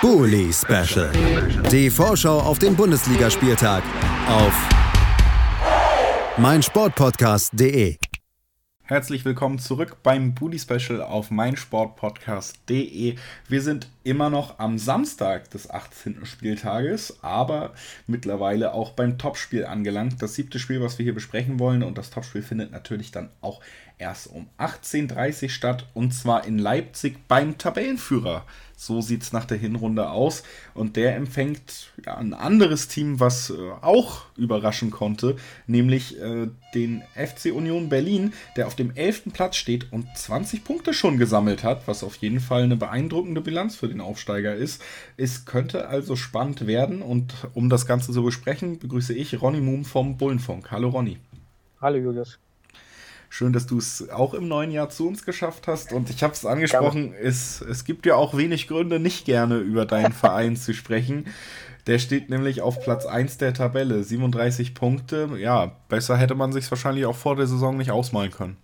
Bully Special. Die Vorschau auf den Bundesligaspieltag auf meinsportpodcast.de. Herzlich willkommen zurück beim Bully Special auf meinsportpodcast.de. Wir sind immer noch am Samstag des 18. Spieltages, aber mittlerweile auch beim Topspiel angelangt. Das siebte Spiel, was wir hier besprechen wollen. Und das Topspiel findet natürlich dann auch erst um 18.30 Uhr statt. Und zwar in Leipzig beim Tabellenführer so sieht es nach der Hinrunde aus. Und der empfängt ja, ein anderes Team, was äh, auch überraschen konnte, nämlich äh, den FC Union Berlin, der auf dem 11. Platz steht und 20 Punkte schon gesammelt hat, was auf jeden Fall eine beeindruckende Bilanz für den Aufsteiger ist. Es könnte also spannend werden. Und um das Ganze zu besprechen, begrüße ich Ronny Moom vom Bullenfunk. Hallo Ronny. Hallo Julius. Schön, dass du es auch im neuen Jahr zu uns geschafft hast. Und ich habe es angesprochen, es, es gibt ja auch wenig Gründe, nicht gerne über deinen Verein zu sprechen. Der steht nämlich auf Platz 1 der Tabelle, 37 Punkte. Ja, besser hätte man sich wahrscheinlich auch vor der Saison nicht ausmalen können.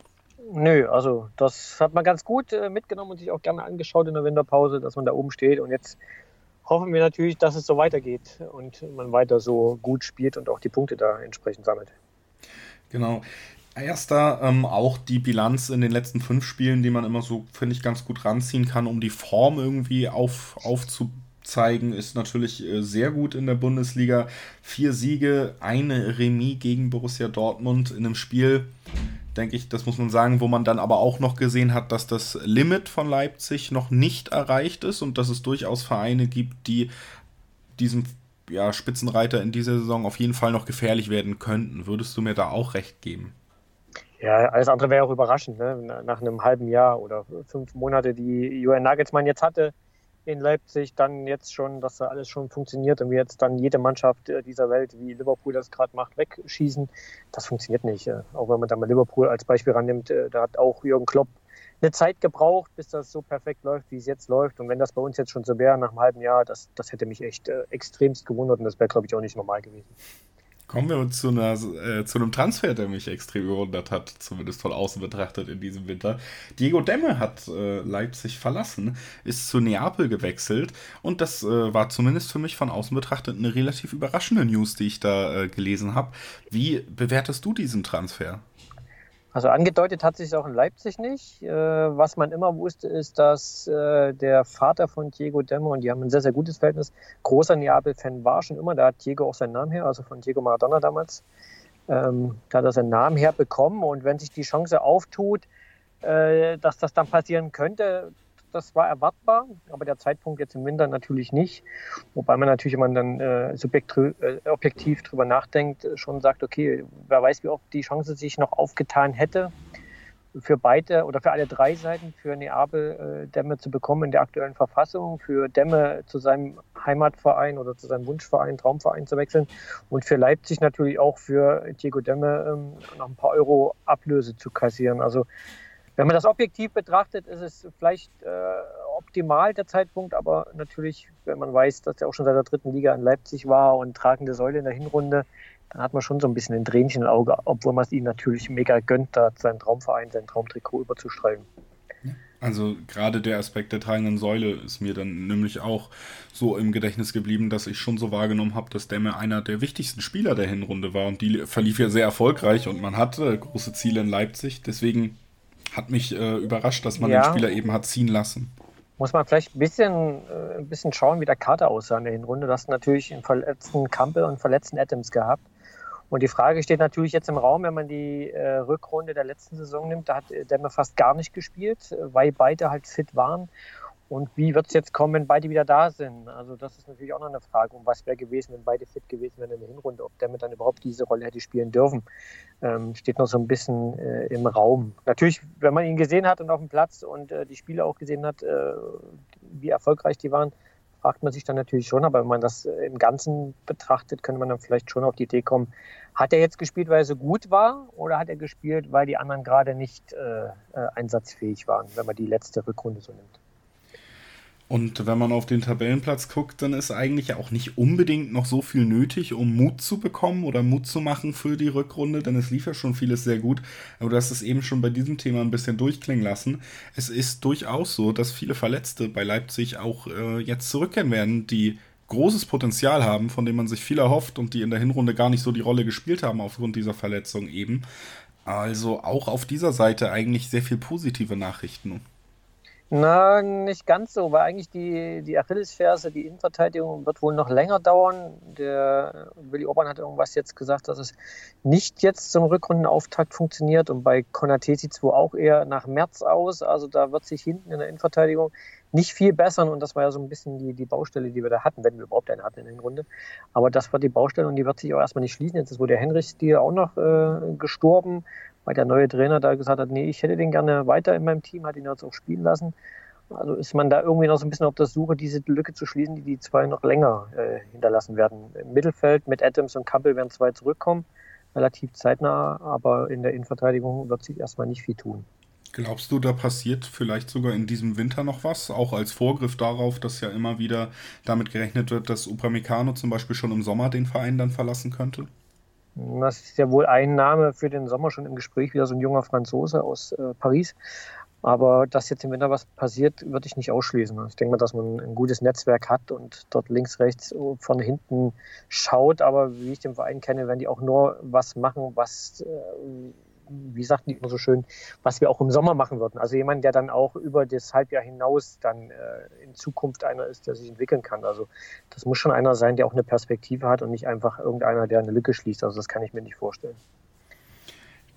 Nö, also das hat man ganz gut äh, mitgenommen und sich auch gerne angeschaut in der Winterpause, dass man da oben steht. Und jetzt hoffen wir natürlich, dass es so weitergeht und man weiter so gut spielt und auch die Punkte da entsprechend sammelt. Genau. Erster ähm, auch die Bilanz in den letzten fünf Spielen, die man immer so, finde ich, ganz gut ranziehen kann, um die Form irgendwie auf, aufzuzeigen, ist natürlich äh, sehr gut in der Bundesliga. Vier Siege, eine Remis gegen Borussia Dortmund in einem Spiel, denke ich, das muss man sagen, wo man dann aber auch noch gesehen hat, dass das Limit von Leipzig noch nicht erreicht ist und dass es durchaus Vereine gibt, die diesem ja, Spitzenreiter in dieser Saison auf jeden Fall noch gefährlich werden könnten. Würdest du mir da auch recht geben? Ja, alles andere wäre auch überraschend, ne? nach einem halben Jahr oder fünf Monate, die Johann Nagelsmann jetzt hatte in Leipzig, dann jetzt schon, dass da alles schon funktioniert und wir jetzt dann jede Mannschaft dieser Welt, wie Liverpool das gerade macht, wegschießen. Das funktioniert nicht. Auch wenn man da mal Liverpool als Beispiel rannimmt, äh, da hat auch Jürgen Klopp eine Zeit gebraucht, bis das so perfekt läuft, wie es jetzt läuft. Und wenn das bei uns jetzt schon so wäre nach einem halben Jahr, das, das hätte mich echt äh, extremst gewundert und das wäre, glaube ich, auch nicht normal gewesen. Kommen wir zu, einer, äh, zu einem Transfer, der mich extrem überwundert hat, zumindest von außen betrachtet in diesem Winter. Diego Demme hat äh, Leipzig verlassen, ist zu Neapel gewechselt und das äh, war zumindest für mich von außen betrachtet eine relativ überraschende News, die ich da äh, gelesen habe. Wie bewertest du diesen Transfer? Also angedeutet hat sich auch in Leipzig nicht. Äh, was man immer wusste, ist, dass äh, der Vater von Diego Demme, und die haben ein sehr, sehr gutes Verhältnis, großer Neapel-Fan war schon immer. Da hat Diego auch seinen Namen her, also von Diego Maradona damals. Ähm, da hat er seinen Namen herbekommen. Und wenn sich die Chance auftut, äh, dass das dann passieren könnte, das war erwartbar, aber der Zeitpunkt jetzt im Winter natürlich nicht. Wobei man natürlich, wenn man dann äh, äh, objektiv drüber nachdenkt, schon sagt, okay, wer weiß, wie oft die Chance sich noch aufgetan hätte, für beide oder für alle drei Seiten, für Neapel äh, Dämme zu bekommen in der aktuellen Verfassung, für Dämme zu seinem Heimatverein oder zu seinem Wunschverein, Traumverein zu wechseln und für Leipzig natürlich auch für Diego Dämme ähm, noch ein paar Euro Ablöse zu kassieren. Also wenn man das objektiv betrachtet, ist es vielleicht äh, optimal der Zeitpunkt, aber natürlich, wenn man weiß, dass er auch schon seit der dritten Liga in Leipzig war und tragende Säule in der Hinrunde, dann hat man schon so ein bisschen ein Tränchen im Auge, obwohl man es ihm natürlich mega gönnt, da seinen Traumverein, sein Traumtrikot überzustreifen. Also gerade der Aspekt der tragenden Säule ist mir dann nämlich auch so im Gedächtnis geblieben, dass ich schon so wahrgenommen habe, dass Demme einer der wichtigsten Spieler der Hinrunde war und die verlief ja sehr erfolgreich und man hatte große Ziele in Leipzig. Deswegen hat mich äh, überrascht, dass man ja. den Spieler eben hat ziehen lassen. Muss man vielleicht ein bisschen, äh, ein bisschen schauen, wie der Kader aussah in der Hinrunde. Das natürlich einen verletzten Campbell und verletzten Adams gehabt. Und die Frage steht natürlich jetzt im Raum, wenn man die äh, Rückrunde der letzten Saison nimmt, da hat äh, Demme fast gar nicht gespielt, weil beide halt fit waren. Und wie wird es jetzt kommen, wenn beide wieder da sind? Also das ist natürlich auch noch eine Frage. Und was wäre gewesen, wenn beide fit gewesen wären in der Hinrunde? Ob Demme dann überhaupt diese Rolle hätte spielen dürfen, ähm, steht noch so ein bisschen äh, im Raum. Natürlich, wenn man ihn gesehen hat und auf dem Platz und äh, die Spiele auch gesehen hat, äh, wie erfolgreich die waren, fragt man sich dann natürlich schon. Aber wenn man das äh, im Ganzen betrachtet, könnte man dann vielleicht schon auf die Idee kommen, hat er jetzt gespielt, weil er so gut war oder hat er gespielt, weil die anderen gerade nicht äh, äh, einsatzfähig waren, wenn man die letzte Rückrunde so nimmt? Und wenn man auf den Tabellenplatz guckt, dann ist eigentlich auch nicht unbedingt noch so viel nötig, um Mut zu bekommen oder Mut zu machen für die Rückrunde, denn es lief ja schon vieles sehr gut. Aber du hast es eben schon bei diesem Thema ein bisschen durchklingen lassen. Es ist durchaus so, dass viele Verletzte bei Leipzig auch äh, jetzt zurückkehren werden, die großes Potenzial haben, von dem man sich viel erhofft und die in der Hinrunde gar nicht so die Rolle gespielt haben aufgrund dieser Verletzung eben. Also auch auf dieser Seite eigentlich sehr viel positive Nachrichten. Na, nicht ganz so, weil eigentlich die, die Achillesferse, die Innenverteidigung wird wohl noch länger dauern. Der Willi Orban hat irgendwas jetzt gesagt, dass es nicht jetzt zum Rückrundenauftakt funktioniert und bei Konate sieht es wohl auch eher nach März aus. Also da wird sich hinten in der Innenverteidigung nicht viel bessern und das war ja so ein bisschen die, die Baustelle, die wir da hatten, wenn wir überhaupt eine hatten in der Runde. Aber das war die Baustelle und die wird sich auch erstmal nicht schließen. Jetzt ist wohl der Henrich-Stil auch noch äh, gestorben weil der neue Trainer da gesagt hat, nee, ich hätte den gerne weiter in meinem Team, hat ihn jetzt auch spielen lassen. Also ist man da irgendwie noch so ein bisschen auf der Suche, diese Lücke zu schließen, die die zwei noch länger äh, hinterlassen werden. Im Mittelfeld mit Adams und Campbell werden zwei zurückkommen, relativ zeitnah, aber in der Innenverteidigung wird sich erstmal nicht viel tun. Glaubst du, da passiert vielleicht sogar in diesem Winter noch was? Auch als Vorgriff darauf, dass ja immer wieder damit gerechnet wird, dass Upamecano zum Beispiel schon im Sommer den Verein dann verlassen könnte? Das ist ja wohl ein Name für den Sommer schon im Gespräch, wieder so ein junger Franzose aus äh, Paris. Aber dass jetzt im Winter was passiert, würde ich nicht ausschließen. Ich denke mal, dass man ein gutes Netzwerk hat und dort links, rechts, von hinten schaut. Aber wie ich den Verein kenne, werden die auch nur was machen, was äh, wie sagten die immer so schön, was wir auch im Sommer machen würden. Also jemand, der dann auch über das Halbjahr hinaus dann äh, in Zukunft einer ist, der sich entwickeln kann. Also das muss schon einer sein, der auch eine Perspektive hat und nicht einfach irgendeiner, der eine Lücke schließt. Also das kann ich mir nicht vorstellen.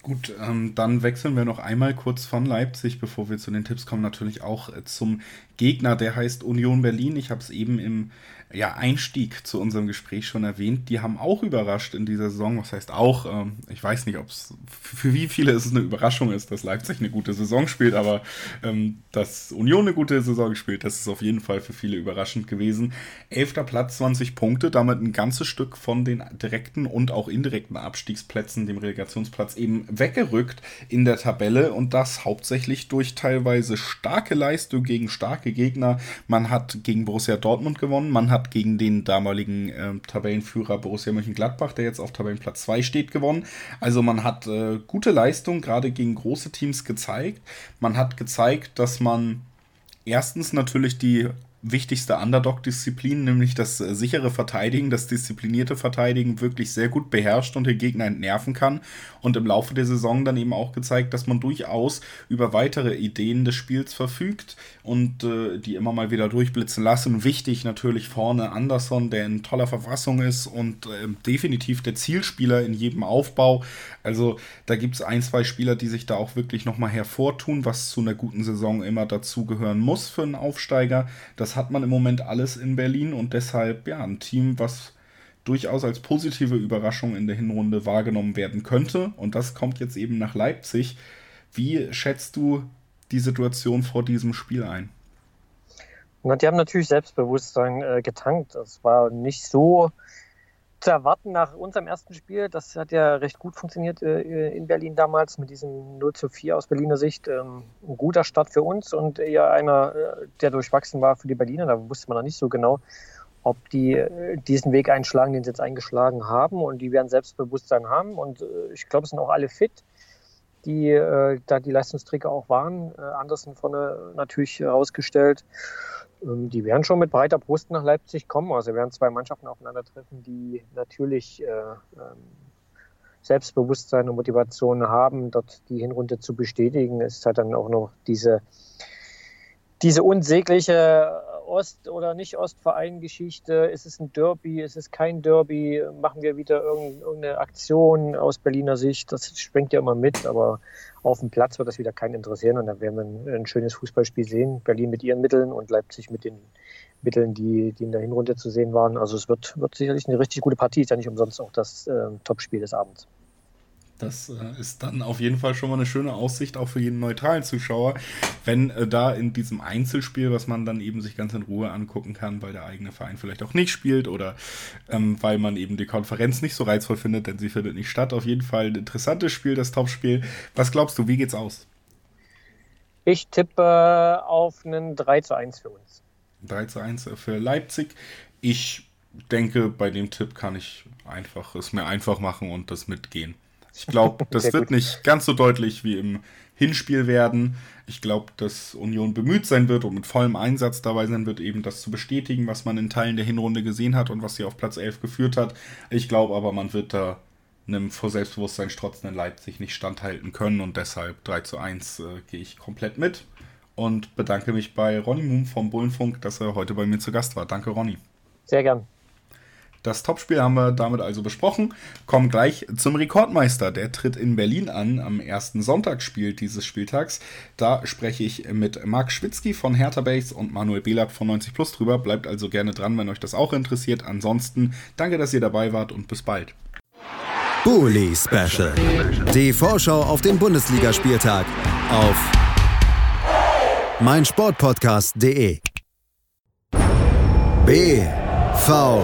Gut, ähm, dann wechseln wir noch einmal kurz von Leipzig, bevor wir zu den Tipps kommen, natürlich auch äh, zum Gegner, der heißt Union Berlin. Ich habe es eben im ja, Einstieg zu unserem Gespräch schon erwähnt, die haben auch überrascht in dieser Saison. Was heißt auch, ähm, ich weiß nicht, ob es für wie viele es eine Überraschung ist, dass Leipzig eine gute Saison spielt, aber ähm, dass Union eine gute Saison spielt, das ist auf jeden Fall für viele überraschend gewesen. Elfter Platz, 20 Punkte, damit ein ganzes Stück von den direkten und auch indirekten Abstiegsplätzen, dem Relegationsplatz eben weggerückt in der Tabelle und das hauptsächlich durch teilweise starke Leistung gegen starke Gegner. Man hat gegen Borussia Dortmund gewonnen, man hat hat gegen den damaligen äh, Tabellenführer Borussia Mönchengladbach, der jetzt auf Tabellenplatz 2 steht, gewonnen. Also man hat äh, gute Leistung gerade gegen große Teams gezeigt. Man hat gezeigt, dass man erstens natürlich die wichtigste Underdog-Disziplin, nämlich das äh, sichere Verteidigen, das disziplinierte Verteidigen wirklich sehr gut beherrscht und den Gegner entnerven kann. Und im Laufe der Saison dann eben auch gezeigt, dass man durchaus über weitere Ideen des Spiels verfügt und äh, die immer mal wieder durchblitzen lassen. Wichtig natürlich vorne Anderson, der in toller Verfassung ist und äh, definitiv der Zielspieler in jedem Aufbau. Also da gibt es ein, zwei Spieler, die sich da auch wirklich nochmal hervortun, was zu einer guten Saison immer dazugehören muss für einen Aufsteiger. Das das hat man im Moment alles in Berlin und deshalb ja ein Team, was durchaus als positive Überraschung in der Hinrunde wahrgenommen werden könnte. Und das kommt jetzt eben nach Leipzig. Wie schätzt du die Situation vor diesem Spiel ein? Na, die haben natürlich Selbstbewusstsein äh, getankt. Das war nicht so zu erwarten nach unserem ersten Spiel. Das hat ja recht gut funktioniert äh, in Berlin damals mit diesem 0 zu 4 aus Berliner Sicht. Ähm, ein guter Start für uns und eher einer, äh, der durchwachsen war für die Berliner. Da wusste man noch nicht so genau, ob die äh, diesen Weg einschlagen, den sie jetzt eingeschlagen haben. Und die werden Selbstbewusstsein haben. Und ich glaube, es sind auch alle fit, die da die Leistungsträger auch waren. Andersen vorne natürlich herausgestellt. Ähm, die werden schon mit breiter Brust nach Leipzig kommen. Also werden zwei Mannschaften aufeinandertreffen, die natürlich äh, ähm, Selbstbewusstsein und Motivation haben, dort die Hinrunde zu bestätigen. Es hat dann auch noch diese, diese unsägliche Ost- oder Nicht-Ostverein-Geschichte? Ist es ein Derby? Ist es kein Derby? Machen wir wieder irgendeine Aktion aus Berliner Sicht? Das springt ja immer mit, aber auf dem Platz wird das wieder keinen interessieren und dann werden wir ein, schönes Fußballspiel sehen. Berlin mit ihren Mitteln und Leipzig mit den Mitteln, die, die in der Hinrunde zu sehen waren. Also es wird, wird sicherlich eine richtig gute Partie, ist ja nicht umsonst auch das äh, Topspiel des Abends. Das äh, ist dann auf jeden Fall schon mal eine schöne Aussicht, auch für jeden neutralen Zuschauer, wenn äh, da in diesem Einzelspiel, was man dann eben sich ganz in Ruhe angucken kann, weil der eigene Verein vielleicht auch nicht spielt oder ähm, weil man eben die Konferenz nicht so reizvoll findet, denn sie findet nicht statt. Auf jeden Fall ein interessantes Spiel, das Topspiel. Was glaubst du, wie geht's aus? Ich tippe auf einen 3 zu 1 für uns. 3 zu 1 für Leipzig. Ich denke, bei dem Tipp kann ich einfach es mir einfach machen und das mitgehen. Ich glaube, das wird nicht ganz so deutlich wie im Hinspiel werden. Ich glaube, dass Union bemüht sein wird und mit vollem Einsatz dabei sein wird, eben das zu bestätigen, was man in Teilen der Hinrunde gesehen hat und was sie auf Platz 11 geführt hat. Ich glaube aber, man wird da einem vor Selbstbewusstsein strotzenden Leipzig nicht standhalten können und deshalb 3 zu 1 äh, gehe ich komplett mit und bedanke mich bei Ronny Moon vom Bullenfunk, dass er heute bei mir zu Gast war. Danke, Ronny. Sehr gern. Das Topspiel haben wir damit also besprochen. Kommen gleich zum Rekordmeister. Der tritt in Berlin an am ersten Sonntagsspiel dieses Spieltags. Da spreche ich mit Marc Schwitzky von Hertha Base und Manuel Behlert von 90 Plus drüber. Bleibt also gerne dran, wenn euch das auch interessiert. Ansonsten danke, dass ihr dabei wart und bis bald. Bully Special. Die Vorschau auf den Bundesligaspieltag auf meinsportpodcast.de. BV